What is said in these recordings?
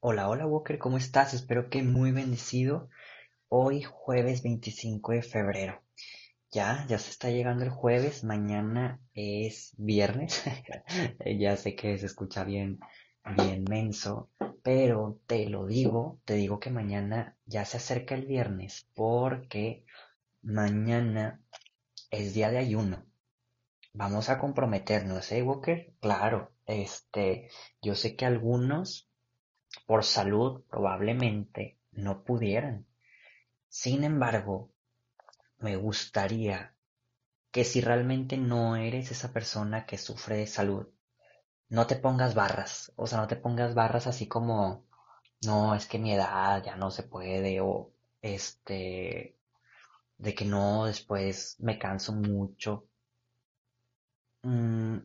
Hola, hola Walker, ¿cómo estás? Espero que muy bendecido. Hoy jueves 25 de febrero. Ya, ya se está llegando el jueves, mañana es viernes. Ya sé que se escucha bien, bien menso, pero te lo digo, te digo que mañana ya se acerca el viernes porque mañana es día de ayuno. Vamos a comprometernos, ¿eh, Walker? Claro, este, yo sé que algunos por salud probablemente no pudieran. Sin embargo, me gustaría que si realmente no eres esa persona que sufre de salud, no te pongas barras, o sea, no te pongas barras así como, no, es que mi edad ya no se puede, o este, de que no, después me canso mucho. Mm,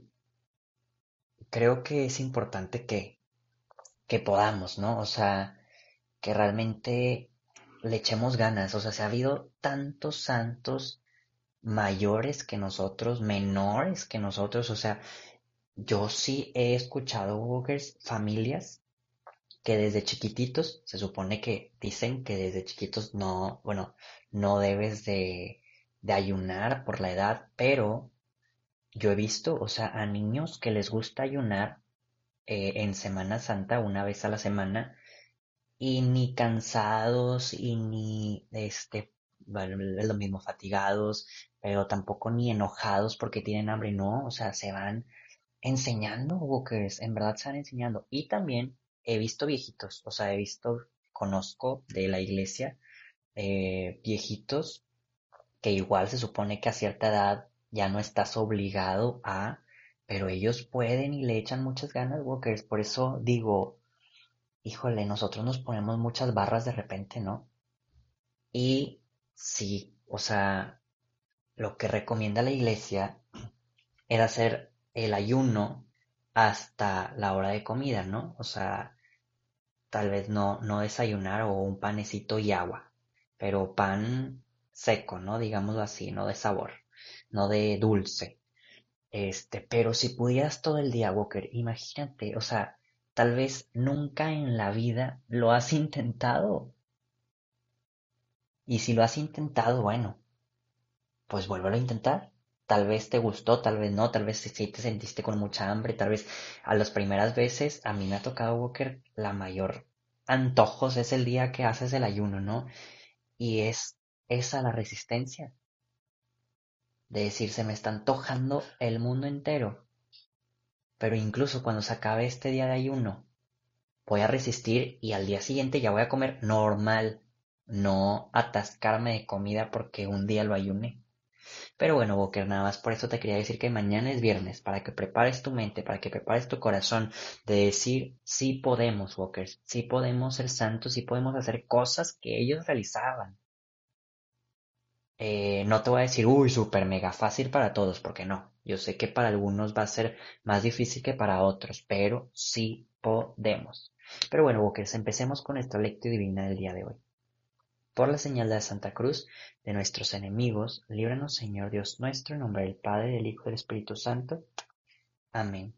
creo que es importante que, que podamos, ¿no? O sea, que realmente le echemos ganas. O sea, se ha habido tantos santos mayores que nosotros, menores que nosotros. O sea, yo sí he escuchado, Walkers, familias que desde chiquititos, se supone que dicen que desde chiquitos no, bueno, no debes de, de ayunar por la edad, pero yo he visto, o sea, a niños que les gusta ayunar eh, en Semana Santa una vez a la semana y ni cansados y ni este, bueno, lo mismo, fatigados, pero tampoco ni enojados porque tienen hambre, no, o sea, se van enseñando, Walkers, en verdad se van enseñando. Y también he visto viejitos, o sea, he visto, conozco de la iglesia, eh, viejitos que igual se supone que a cierta edad ya no estás obligado a, pero ellos pueden y le echan muchas ganas, Walkers, por eso digo, híjole, nosotros nos ponemos muchas barras de repente, ¿no? Y sí, o sea, lo que recomienda la iglesia es hacer el ayuno hasta la hora de comida, ¿no? O sea, tal vez no, no desayunar o un panecito y agua, pero pan seco, ¿no? Digámoslo así, no de sabor, no de dulce. Este, pero si pudieras todo el día, Walker, imagínate, o sea, tal vez nunca en la vida lo has intentado. Y si lo has intentado, bueno, pues vuélvelo a intentar. Tal vez te gustó, tal vez no, tal vez sí te sentiste con mucha hambre, tal vez a las primeras veces a mí me ha tocado, Walker, la mayor antojos es el día que haces el ayuno, ¿no? Y es esa la resistencia. De decir, se me está antojando el mundo entero. Pero incluso cuando se acabe este día de ayuno, voy a resistir y al día siguiente ya voy a comer normal, no atascarme de comida porque un día lo ayuné. Pero bueno, Walker, nada más por eso te quería decir que mañana es viernes, para que prepares tu mente, para que prepares tu corazón, de decir, sí podemos, Walker, sí podemos ser santos, sí podemos hacer cosas que ellos realizaban. Eh, no te voy a decir, uy, súper mega fácil para todos, porque no. Yo sé que para algunos va a ser más difícil que para otros, pero sí podemos. Pero bueno, Walker, empecemos con nuestra lectura divina del día de hoy. Por la señal de la Santa Cruz de nuestros enemigos, líbranos, Señor Dios nuestro, en nombre del Padre, del Hijo y del Espíritu Santo. Amén.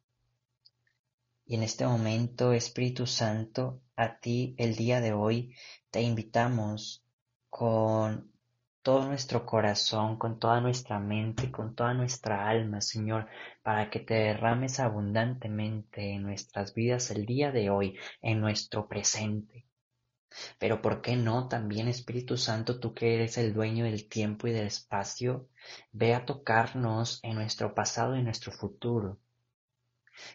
Y en este momento, Espíritu Santo, a ti el día de hoy te invitamos con todo nuestro corazón, con toda nuestra mente, con toda nuestra alma, Señor, para que te derrames abundantemente en nuestras vidas el día de hoy, en nuestro presente. Pero ¿por qué no también, Espíritu Santo, tú que eres el dueño del tiempo y del espacio, ve a tocarnos en nuestro pasado y nuestro futuro?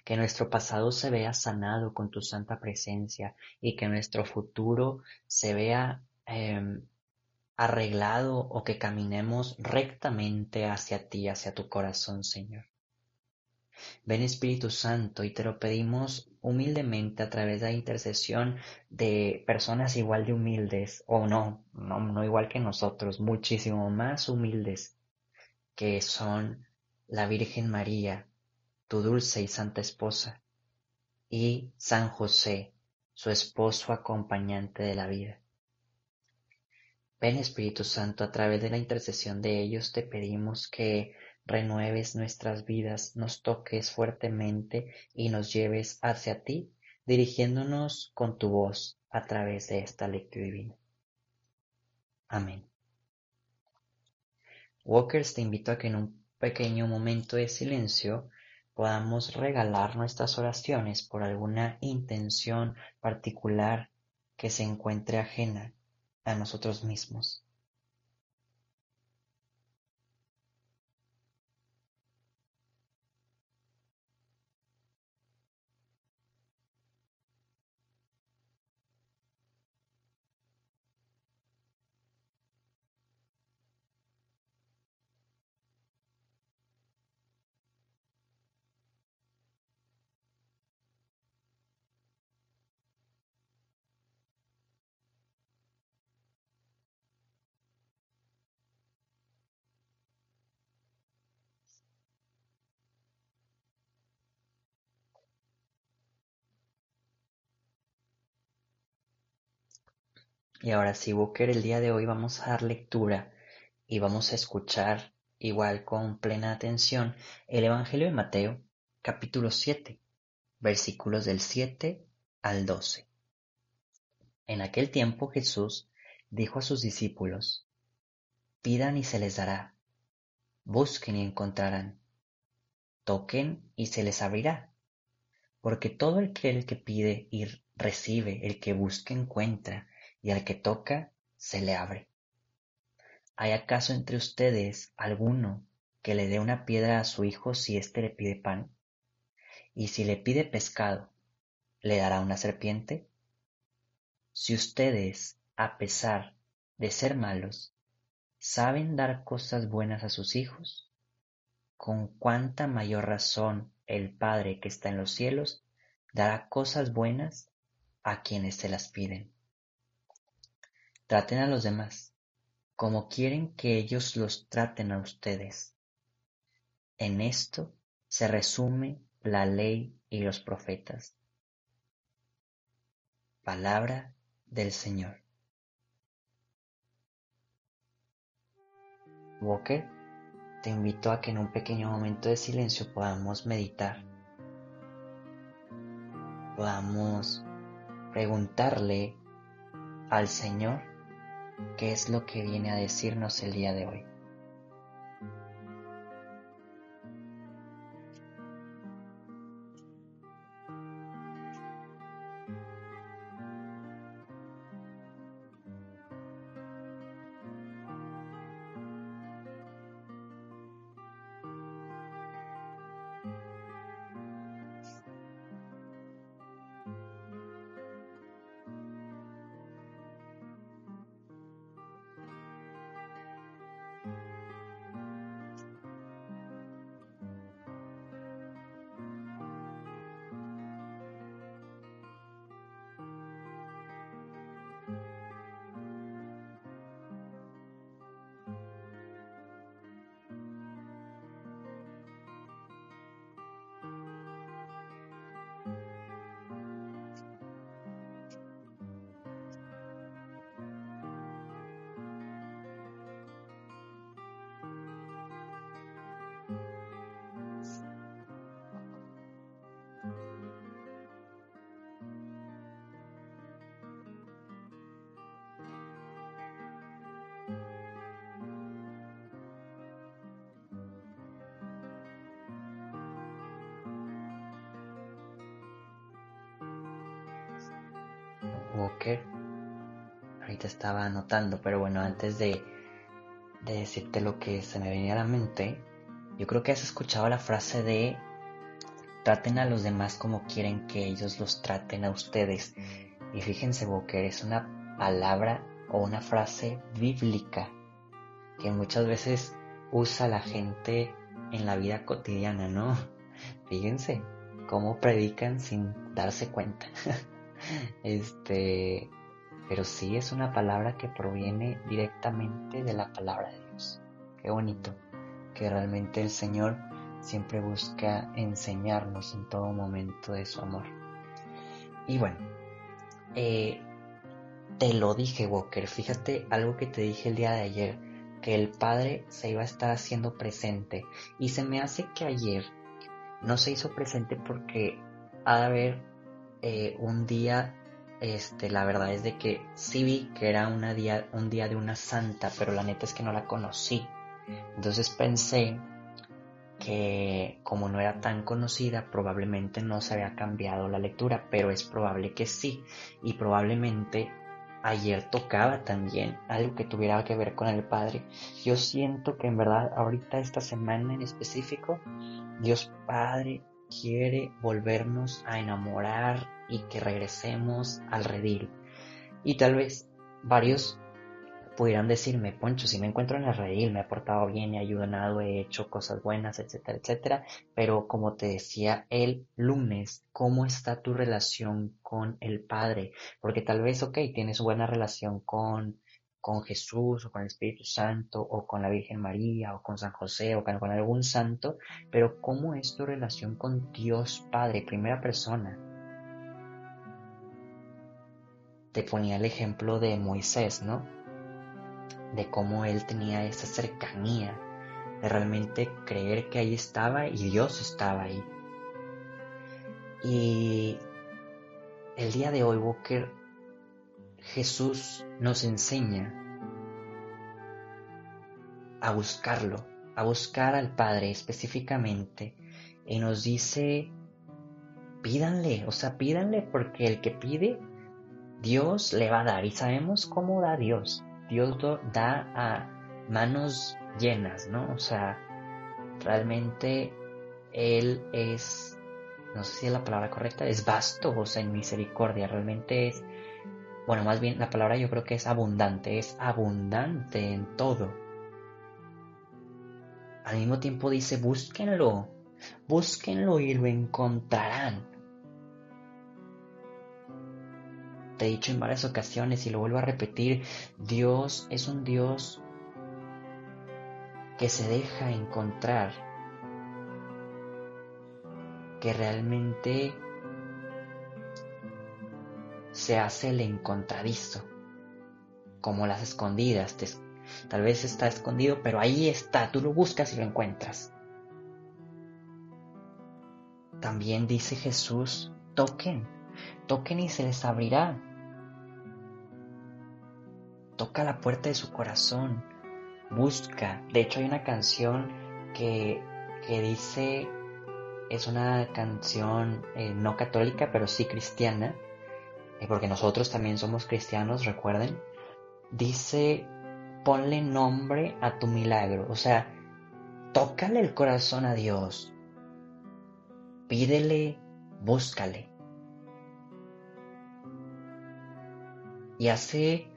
Que nuestro pasado se vea sanado con tu santa presencia y que nuestro futuro se vea eh, arreglado o que caminemos rectamente hacia ti, hacia tu corazón, Señor. Ven Espíritu Santo y te lo pedimos humildemente a través de la intercesión de personas igual de humildes, o no, no, no igual que nosotros, muchísimo más humildes, que son la Virgen María, tu dulce y santa esposa, y San José, su esposo acompañante de la vida. Ven Espíritu Santo, a través de la intercesión de ellos te pedimos que renueves nuestras vidas, nos toques fuertemente y nos lleves hacia ti dirigiéndonos con tu voz a través de esta lectura divina. Amén. Walkers te invito a que en un pequeño momento de silencio podamos regalar nuestras oraciones por alguna intención particular que se encuentre ajena a nosotros mismos. Y ahora sí, Booker, el día de hoy vamos a dar lectura y vamos a escuchar igual con plena atención el Evangelio de Mateo, capítulo 7, versículos del 7 al 12. En aquel tiempo Jesús dijo a sus discípulos, Pidan y se les dará, busquen y encontrarán, toquen y se les abrirá, porque todo el que, el que pide y recibe, el que busca encuentra, y al que toca se le abre. ¿Hay acaso entre ustedes alguno que le dé una piedra a su hijo si éste le pide pan? ¿Y si le pide pescado, le dará una serpiente? Si ustedes, a pesar de ser malos, saben dar cosas buenas a sus hijos, con cuánta mayor razón el Padre que está en los cielos dará cosas buenas a quienes se las piden. Traten a los demás como quieren que ellos los traten a ustedes. En esto se resume la ley y los profetas. Palabra del Señor. Walker, te invito a que en un pequeño momento de silencio podamos meditar, podamos preguntarle al Señor qué es lo que viene a decirnos el día de hoy. Walker. Ahorita estaba anotando, pero bueno, antes de, de decirte lo que se me venía a la mente, yo creo que has escuchado la frase de traten a los demás como quieren que ellos los traten a ustedes. Y fíjense, Walker, es una palabra o una frase bíblica que muchas veces usa la gente en la vida cotidiana, ¿no? Fíjense cómo predican sin darse cuenta. Este, pero sí es una palabra que proviene directamente de la palabra de Dios. Qué bonito, que realmente el Señor siempre busca enseñarnos en todo momento de su amor. Y bueno, eh, te lo dije, Walker, fíjate algo que te dije el día de ayer, que el Padre se iba a estar haciendo presente. Y se me hace que ayer no se hizo presente porque ha de haber eh, un día, este, la verdad es de que sí vi que era una día, un día de una santa, pero la neta es que no la conocí. Entonces pensé que como no era tan conocida, probablemente no se había cambiado la lectura, pero es probable que sí. Y probablemente ayer tocaba también algo que tuviera que ver con el Padre. Yo siento que en verdad ahorita esta semana en específico, Dios Padre quiere volvernos a enamorar y que regresemos al redil. Y tal vez varios pudieran decirme, Poncho, si me encuentro en el redil, me he portado bien, he ayudado, he hecho cosas buenas, etcétera, etcétera. Pero como te decía el lunes, ¿cómo está tu relación con el Padre? Porque tal vez, ok, tienes buena relación con, con Jesús o con el Espíritu Santo o con la Virgen María o con San José o con, algún santo, pero ¿cómo es tu relación con Dios Padre, primera persona? Te ponía el ejemplo de Moisés, ¿no? de cómo él tenía esa cercanía, de realmente creer que ahí estaba y Dios estaba ahí. Y el día de hoy, Walker, Jesús nos enseña a buscarlo, a buscar al Padre específicamente, y nos dice, pídanle, o sea, pídanle porque el que pide, Dios le va a dar. Y sabemos cómo da Dios. Dios da a manos llenas, ¿no? O sea, realmente Él es, no sé si es la palabra correcta, es vasto, o sea, en misericordia, realmente es, bueno, más bien la palabra yo creo que es abundante, es abundante en todo. Al mismo tiempo dice, búsquenlo, búsquenlo y lo encontrarán. te he dicho en varias ocasiones y lo vuelvo a repetir, Dios es un Dios que se deja encontrar, que realmente se hace el encontradizo, como las escondidas. tal vez está escondido, pero ahí está, tú lo buscas y lo encuentras. También dice Jesús, toquen, toquen y se les abrirá toca la puerta de su corazón, busca. De hecho hay una canción que, que dice, es una canción eh, no católica, pero sí cristiana, porque nosotros también somos cristianos, recuerden. Dice, ponle nombre a tu milagro, o sea, tócale el corazón a Dios, pídele, búscale. Y hace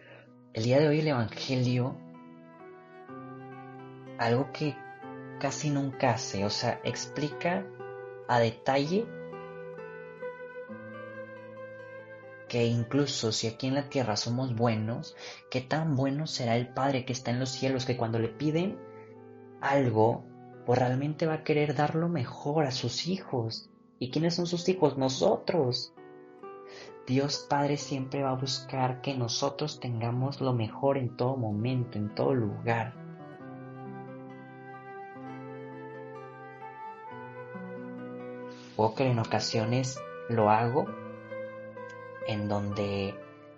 el día de hoy el Evangelio, algo que casi nunca hace, o sea, explica a detalle que incluso si aquí en la tierra somos buenos, qué tan bueno será el Padre que está en los cielos, que cuando le piden algo, pues realmente va a querer dar lo mejor a sus hijos. ¿Y quiénes son sus hijos? Nosotros. Dios Padre siempre va a buscar que nosotros tengamos lo mejor en todo momento, en todo lugar. que en ocasiones lo hago en donde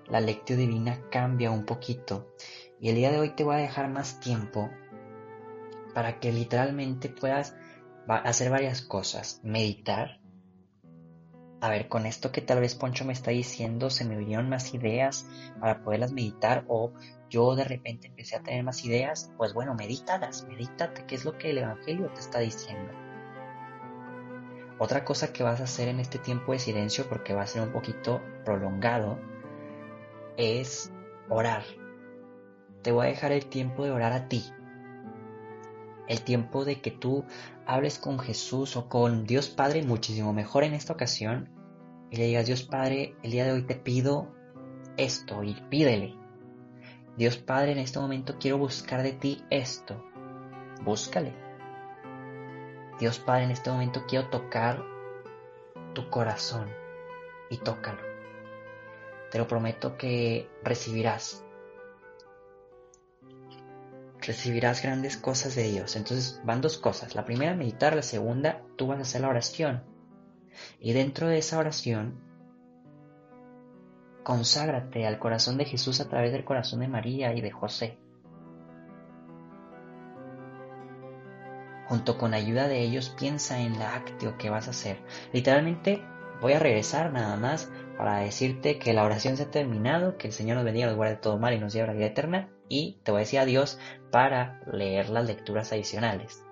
la lectio divina cambia un poquito. Y el día de hoy te voy a dejar más tiempo para que literalmente puedas hacer varias cosas. Meditar, a ver, con esto que tal vez Poncho me está diciendo, se me vinieron más ideas para poderlas meditar o yo de repente empecé a tener más ideas, pues bueno, medítalas, medítate qué es lo que el Evangelio te está diciendo. Otra cosa que vas a hacer en este tiempo de silencio, porque va a ser un poquito prolongado, es orar. Te voy a dejar el tiempo de orar a ti. El tiempo de que tú hables con Jesús o con Dios Padre muchísimo mejor en esta ocasión y le digas, Dios Padre, el día de hoy te pido esto y pídele. Dios Padre, en este momento quiero buscar de ti esto. Búscale. Dios Padre, en este momento quiero tocar tu corazón y tócalo. Te lo prometo que recibirás. Recibirás grandes cosas de Dios. Entonces van dos cosas. La primera, meditar. La segunda, tú vas a hacer la oración. Y dentro de esa oración, conságrate al corazón de Jesús a través del corazón de María y de José. Junto con ayuda de ellos, piensa en la actio que vas a hacer. Literalmente, voy a regresar nada más para decirte que la oración se ha terminado, que el Señor nos bendiga, nos guarde de todo mal y nos lleve a la vida eterna. Y te voy a decir adiós para leer las lecturas adicionales.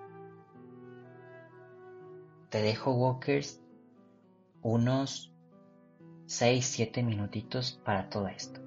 Te dejo, Walkers, unos 6-7 minutitos para todo esto.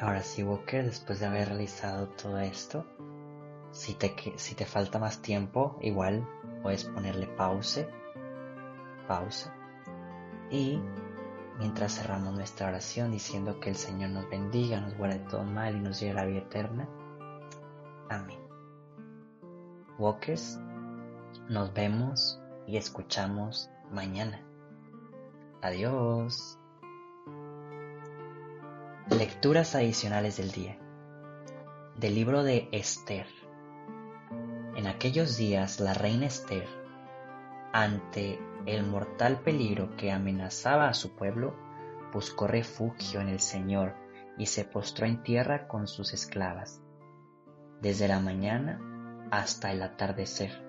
Ahora sí, Walker, después de haber realizado todo esto, si te, si te falta más tiempo, igual puedes ponerle pause, pausa. Y mientras cerramos nuestra oración diciendo que el Señor nos bendiga, nos guarde todo mal y nos lleve a la vida eterna. Amén. Walkers, nos vemos y escuchamos mañana. Adiós. Lecturas adicionales del día. Del libro de Esther. En aquellos días la reina Esther, ante el mortal peligro que amenazaba a su pueblo, buscó refugio en el Señor y se postró en tierra con sus esclavas, desde la mañana hasta el atardecer.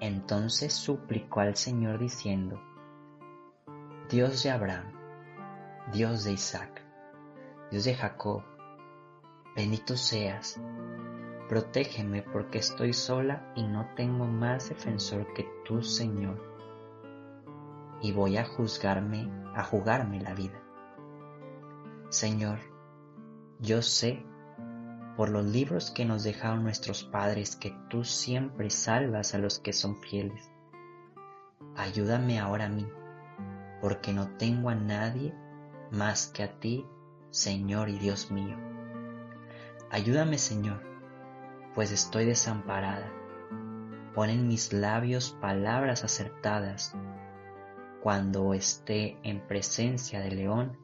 Entonces suplicó al Señor diciendo, Dios de Abraham, Dios de Isaac, Dios de Jacob, bendito seas, protégeme porque estoy sola y no tengo más defensor que tú, Señor y voy a juzgarme, a jugarme la vida. Señor, yo sé por los libros que nos dejaron nuestros padres que tú siempre salvas a los que son fieles. Ayúdame ahora a mí, porque no tengo a nadie más que a ti, Señor y Dios mío. Ayúdame, Señor, pues estoy desamparada. Pon en mis labios palabras acertadas cuando esté en presencia del león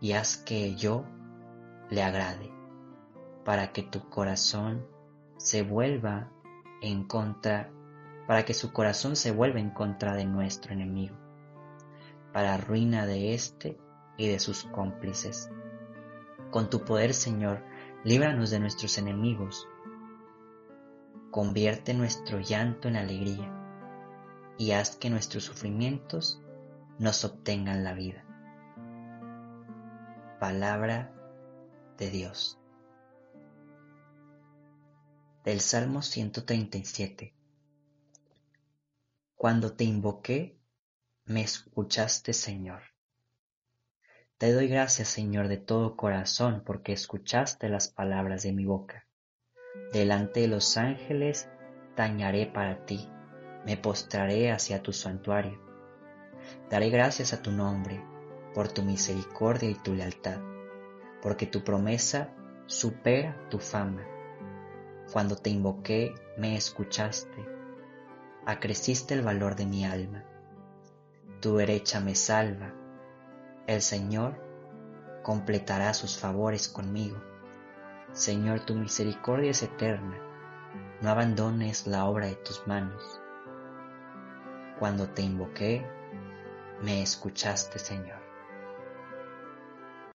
y haz que yo le agrade, para que tu corazón se vuelva en contra, para que su corazón se vuelva en contra de nuestro enemigo, para ruina de éste y de sus cómplices. Con tu poder, Señor, líbranos de nuestros enemigos, convierte nuestro llanto en alegría y haz que nuestros sufrimientos nos obtengan la vida. Palabra de Dios. Del Salmo 137. Cuando te invoqué, me escuchaste, Señor. Te doy gracias, Señor, de todo corazón, porque escuchaste las palabras de mi boca. Delante de los ángeles tañaré para ti me postraré hacia tu santuario. Daré gracias a tu nombre por tu misericordia y tu lealtad, porque tu promesa supera tu fama. Cuando te invoqué, me escuchaste, acreciste el valor de mi alma. Tu derecha me salva. El Señor completará sus favores conmigo. Señor, tu misericordia es eterna. No abandones la obra de tus manos. Cuando te invoqué, me escuchaste, Señor.